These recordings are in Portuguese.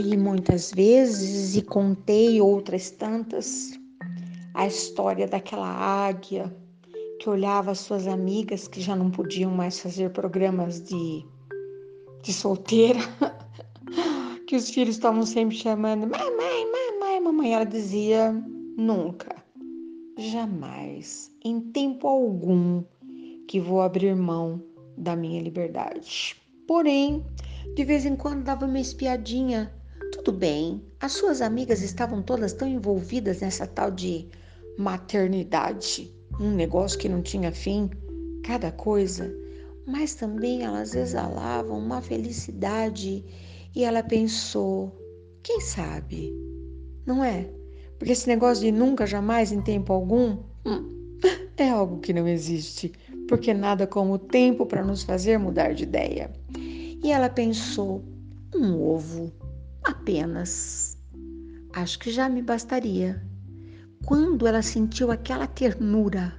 ouvi muitas vezes e contei outras tantas a história daquela águia que olhava as suas amigas que já não podiam mais fazer programas de, de solteira, que os filhos estavam sempre chamando mamãe, mamãe, mamãe. Ela dizia nunca, jamais, em tempo algum, que vou abrir mão da minha liberdade. Porém, de vez em quando dava uma espiadinha. Tudo bem, as suas amigas estavam todas tão envolvidas nessa tal de maternidade, um negócio que não tinha fim, cada coisa, mas também elas exalavam uma felicidade e ela pensou: quem sabe? Não é? Porque esse negócio de nunca, jamais, em tempo algum, hum, é algo que não existe, porque nada como o tempo para nos fazer mudar de ideia. E ela pensou: um ovo, apenas. Acho que já me bastaria. Quando ela sentiu aquela ternura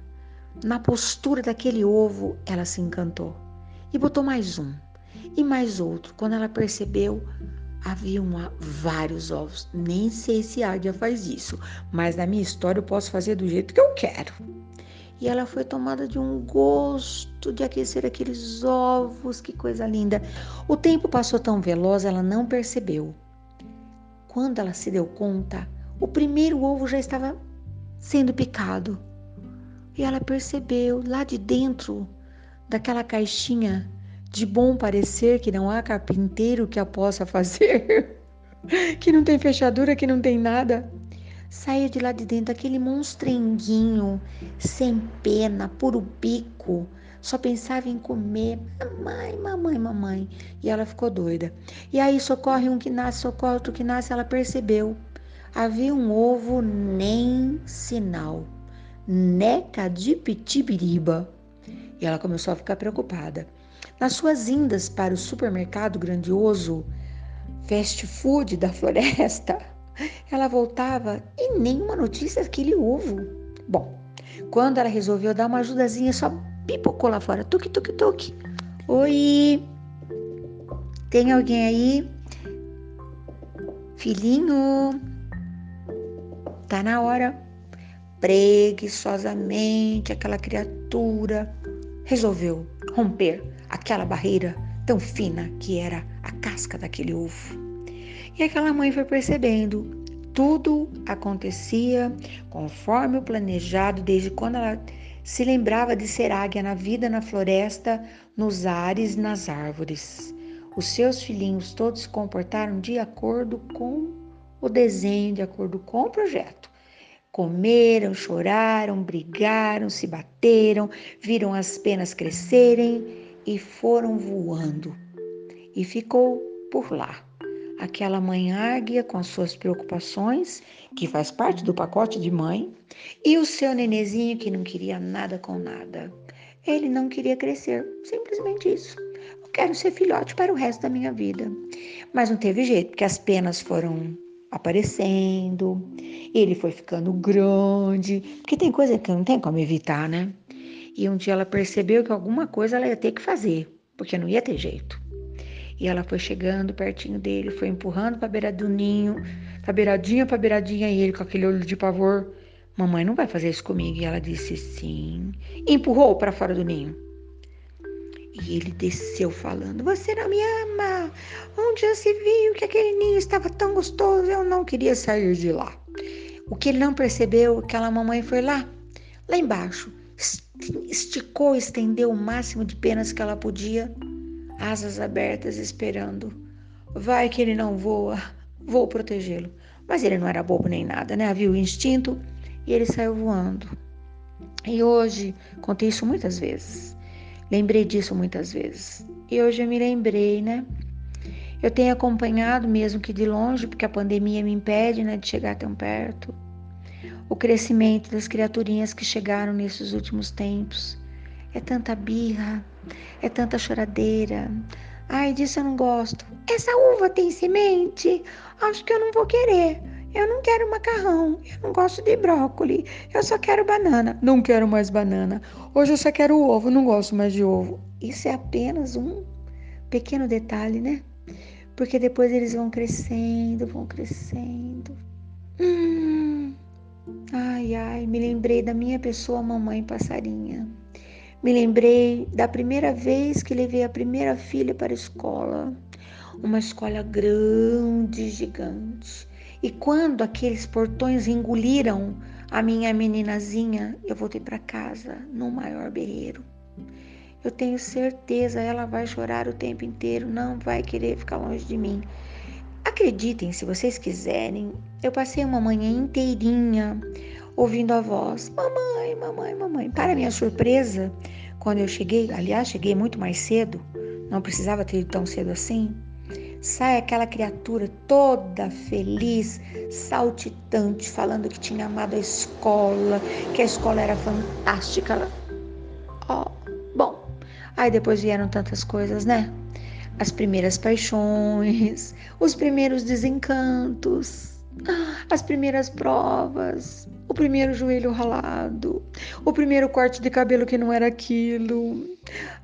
na postura daquele ovo, ela se encantou e botou mais um e mais outro. Quando ela percebeu, havia vários ovos. Nem sei se a águia faz isso, mas na minha história eu posso fazer do jeito que eu quero e ela foi tomada de um gosto de aquecer aqueles ovos, que coisa linda. O tempo passou tão veloz, ela não percebeu. Quando ela se deu conta, o primeiro ovo já estava sendo picado. E ela percebeu lá de dentro daquela caixinha de bom parecer que não há carpinteiro que a possa fazer, que não tem fechadura, que não tem nada. Saía de lá de dentro aquele monstrenguinho, sem pena, puro bico, só pensava em comer. Mamãe, mamãe, mamãe. E ela ficou doida. E aí socorre um que nasce, socorre outro que nasce. Ela percebeu. Havia um ovo nem sinal. Neca de pitibiriba. E ela começou a ficar preocupada. Nas suas indas para o supermercado grandioso, fast food da floresta, ela voltava e nenhuma notícia daquele ovo. Bom, quando ela resolveu dar uma ajudazinha, só pipocou lá fora. Tuque, tuque, tuque. Oi! Tem alguém aí? Filhinho? Tá na hora. Preguiçosamente, aquela criatura resolveu romper aquela barreira tão fina que era a casca daquele ovo. E aquela mãe foi percebendo, tudo acontecia conforme o planejado desde quando ela se lembrava de ser águia na vida na floresta, nos ares nas árvores. Os seus filhinhos todos se comportaram de acordo com o desenho, de acordo com o projeto. Comeram, choraram, brigaram, se bateram, viram as penas crescerem e foram voando. E ficou por lá aquela mãe águia com as suas preocupações, que faz parte do pacote de mãe, e o seu nenezinho que não queria nada com nada. Ele não queria crescer, simplesmente isso. Eu quero ser filhote para o resto da minha vida. Mas não teve jeito, porque as penas foram aparecendo, ele foi ficando grande, porque tem coisa que não tem como evitar, né? E um dia ela percebeu que alguma coisa ela ia ter que fazer, porque não ia ter jeito. E ela foi chegando pertinho dele, foi empurrando para beira do ninho, para beiradinha, para beiradinha, e ele com aquele olho de pavor. Mamãe não vai fazer isso comigo. E ela disse sim. E empurrou para fora do ninho. E ele desceu falando: Você não me ama? Onde já se viu que aquele ninho estava tão gostoso? Eu não queria sair de lá. O que ele não percebeu é que aquela mamãe foi lá, lá embaixo, esticou, estendeu o máximo de penas que ela podia asas abertas esperando. Vai que ele não voa, vou protegê-lo. Mas ele não era bobo nem nada, né? Havia o instinto e ele saiu voando. E hoje, contei isso muitas vezes. Lembrei disso muitas vezes. E hoje eu me lembrei, né? Eu tenho acompanhado, mesmo que de longe, porque a pandemia me impede né, de chegar tão perto, o crescimento das criaturinhas que chegaram nesses últimos tempos. É tanta birra, é tanta choradeira. Ai, disso eu não gosto. Essa uva tem semente? Acho que eu não vou querer. Eu não quero macarrão, eu não gosto de brócolis, eu só quero banana. Não quero mais banana. Hoje eu só quero ovo, não gosto mais de ovo. Isso é apenas um pequeno detalhe, né? porque depois eles vão crescendo, vão crescendo. Hum, ai, ai, me lembrei da minha pessoa, mamãe passarinha. Me lembrei da primeira vez que levei a primeira filha para a escola, uma escola grande, gigante. E quando aqueles portões engoliram a minha meninazinha, eu voltei para casa no maior berreiro. Eu tenho certeza, ela vai chorar o tempo inteiro, não vai querer ficar longe de mim. Acreditem, se vocês quiserem, eu passei uma manhã inteirinha ouvindo a voz: Mamãe, mamãe, mamãe. Para minha surpresa, quando eu cheguei, aliás, cheguei muito mais cedo, não precisava ter ido tão cedo assim. Sai aquela criatura toda feliz, saltitante, falando que tinha amado a escola, que a escola era fantástica. Ó, oh, bom, aí depois vieram tantas coisas, né? As primeiras paixões, os primeiros desencantos, as primeiras provas, o primeiro joelho ralado, o primeiro corte de cabelo que não era aquilo,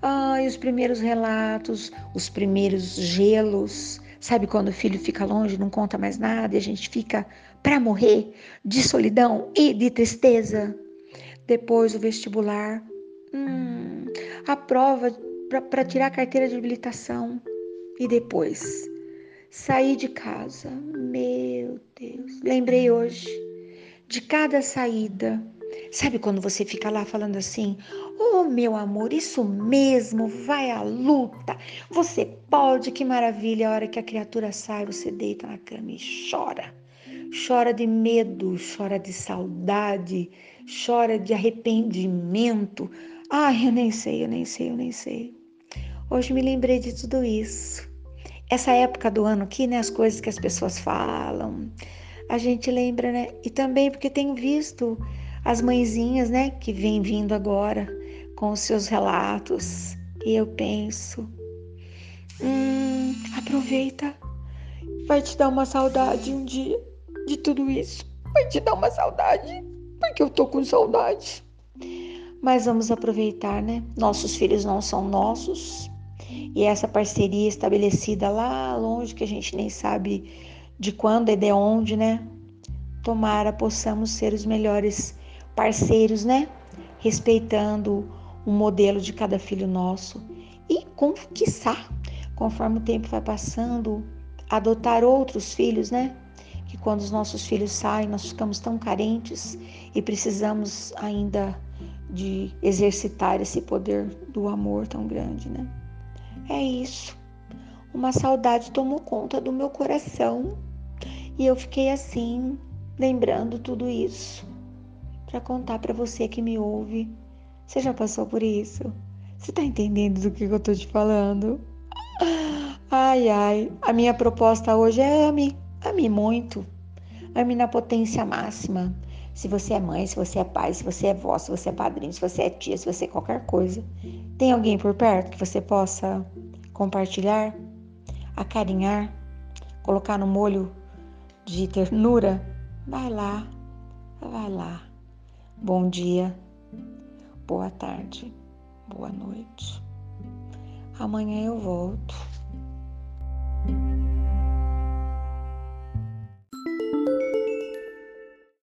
ai, os primeiros relatos, os primeiros gelos. Sabe quando o filho fica longe, não conta mais nada e a gente fica para morrer de solidão e de tristeza? Depois o vestibular, hum, a prova para tirar a carteira de habilitação e depois sair de casa. Meu Deus, lembrei hoje de cada saída. Sabe quando você fica lá falando assim: Oh, meu amor, isso mesmo, vai à luta. Você pode, que maravilha. A hora que a criatura sai, você deita na cama e chora. Chora de medo, chora de saudade, chora de arrependimento. Ai, eu nem sei, eu nem sei, eu nem sei. Hoje me lembrei de tudo isso. Essa época do ano aqui, né? As coisas que as pessoas falam, a gente lembra, né? E também porque tenho visto as mãezinhas, né, que vêm vindo agora com os seus relatos. E eu penso, hum, aproveita, vai te dar uma saudade um dia de tudo isso. Vai te dar uma saudade, porque eu tô com saudade. Mas vamos aproveitar, né? Nossos filhos não são nossos. E essa parceria estabelecida lá longe, que a gente nem sabe de quando e de onde, né? Tomara possamos ser os melhores parceiros, né? Respeitando o modelo de cada filho nosso e conquistar, conforme o tempo vai passando, adotar outros filhos, né? Que quando os nossos filhos saem, nós ficamos tão carentes e precisamos ainda de exercitar esse poder do amor tão grande, né? É isso. Uma saudade tomou conta do meu coração e eu fiquei assim, lembrando tudo isso, para contar para você que me ouve. Você já passou por isso? Você tá entendendo do que eu tô te falando? Ai, ai, a minha proposta hoje é ame, ame muito. Ame na potência máxima. Se você é mãe, se você é pai, se você é vó, se você é padrinho, se você é tia, se você é qualquer coisa. Tem alguém por perto que você possa compartilhar, acarinhar, colocar no molho de ternura, vai lá, vai lá. Bom dia, boa tarde, boa noite. Amanhã eu volto.